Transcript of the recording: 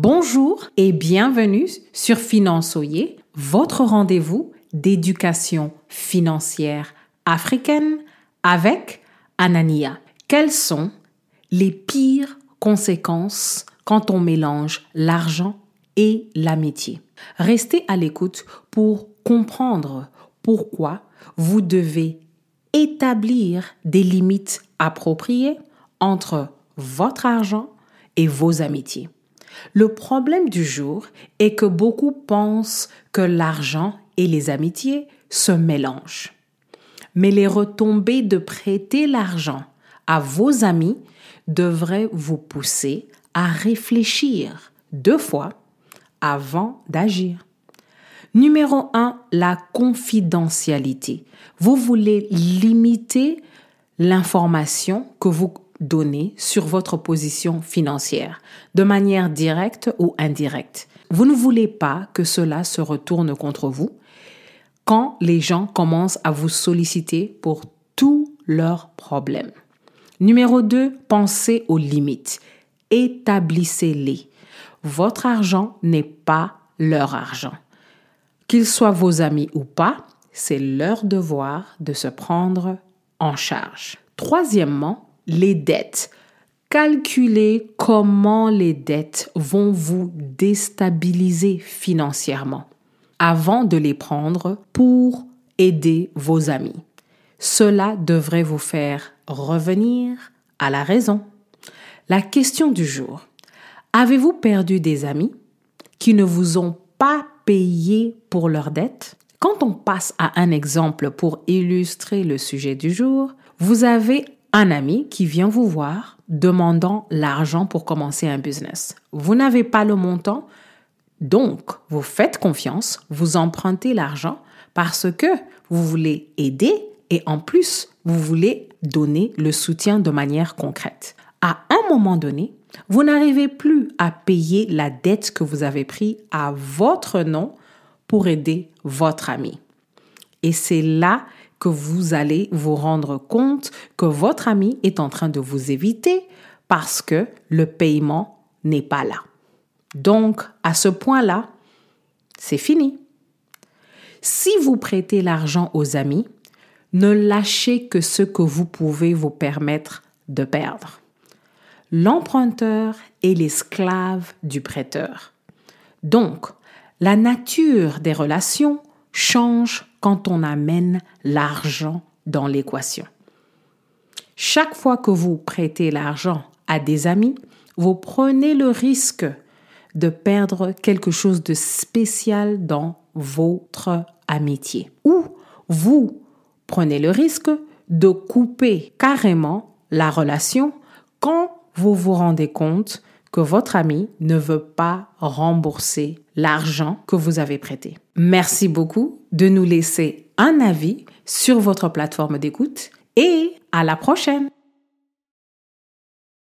Bonjour et bienvenue sur Finançoyer, votre rendez-vous d'éducation financière africaine avec Anania. Quelles sont les pires conséquences quand on mélange l'argent et l'amitié? Restez à l'écoute pour comprendre pourquoi vous devez établir des limites appropriées entre votre argent et vos amitiés. Le problème du jour est que beaucoup pensent que l'argent et les amitiés se mélangent. Mais les retombées de prêter l'argent à vos amis devraient vous pousser à réfléchir deux fois avant d'agir. Numéro 1, la confidentialité. Vous voulez limiter l'information que vous donnez sur votre position financière, de manière directe ou indirecte. Vous ne voulez pas que cela se retourne contre vous quand les gens commencent à vous solliciter pour tous leurs problèmes. Numéro 2, pensez aux limites. Établissez-les. Votre argent n'est pas leur argent. Qu'ils soient vos amis ou pas, c'est leur devoir de se prendre en charge. Troisièmement, les dettes. Calculez comment les dettes vont vous déstabiliser financièrement avant de les prendre pour aider vos amis. Cela devrait vous faire revenir à la raison. La question du jour. Avez-vous perdu des amis qui ne vous ont pas payé pour leurs dettes? Quand on passe à un exemple pour illustrer le sujet du jour, vous avez un ami qui vient vous voir demandant l'argent pour commencer un business. Vous n'avez pas le montant, donc vous faites confiance, vous empruntez l'argent parce que vous voulez aider et en plus, vous voulez donner le soutien de manière concrète. À un moment donné, vous n'arrivez plus à payer la dette que vous avez prise à votre nom pour aider votre ami. Et c'est là que vous allez vous rendre compte que votre ami est en train de vous éviter parce que le paiement n'est pas là. Donc, à ce point-là, c'est fini. Si vous prêtez l'argent aux amis, ne lâchez que ce que vous pouvez vous permettre de perdre. L'emprunteur est l'esclave du prêteur. Donc, la nature des relations change quand on amène l'argent dans l'équation. Chaque fois que vous prêtez l'argent à des amis, vous prenez le risque de perdre quelque chose de spécial dans votre amitié. Ou vous prenez le risque de couper carrément la relation quand vous vous rendez compte que votre ami ne veut pas rembourser l'argent que vous avez prêté. Merci beaucoup de nous laisser un avis sur votre plateforme d'écoute et à la prochaine.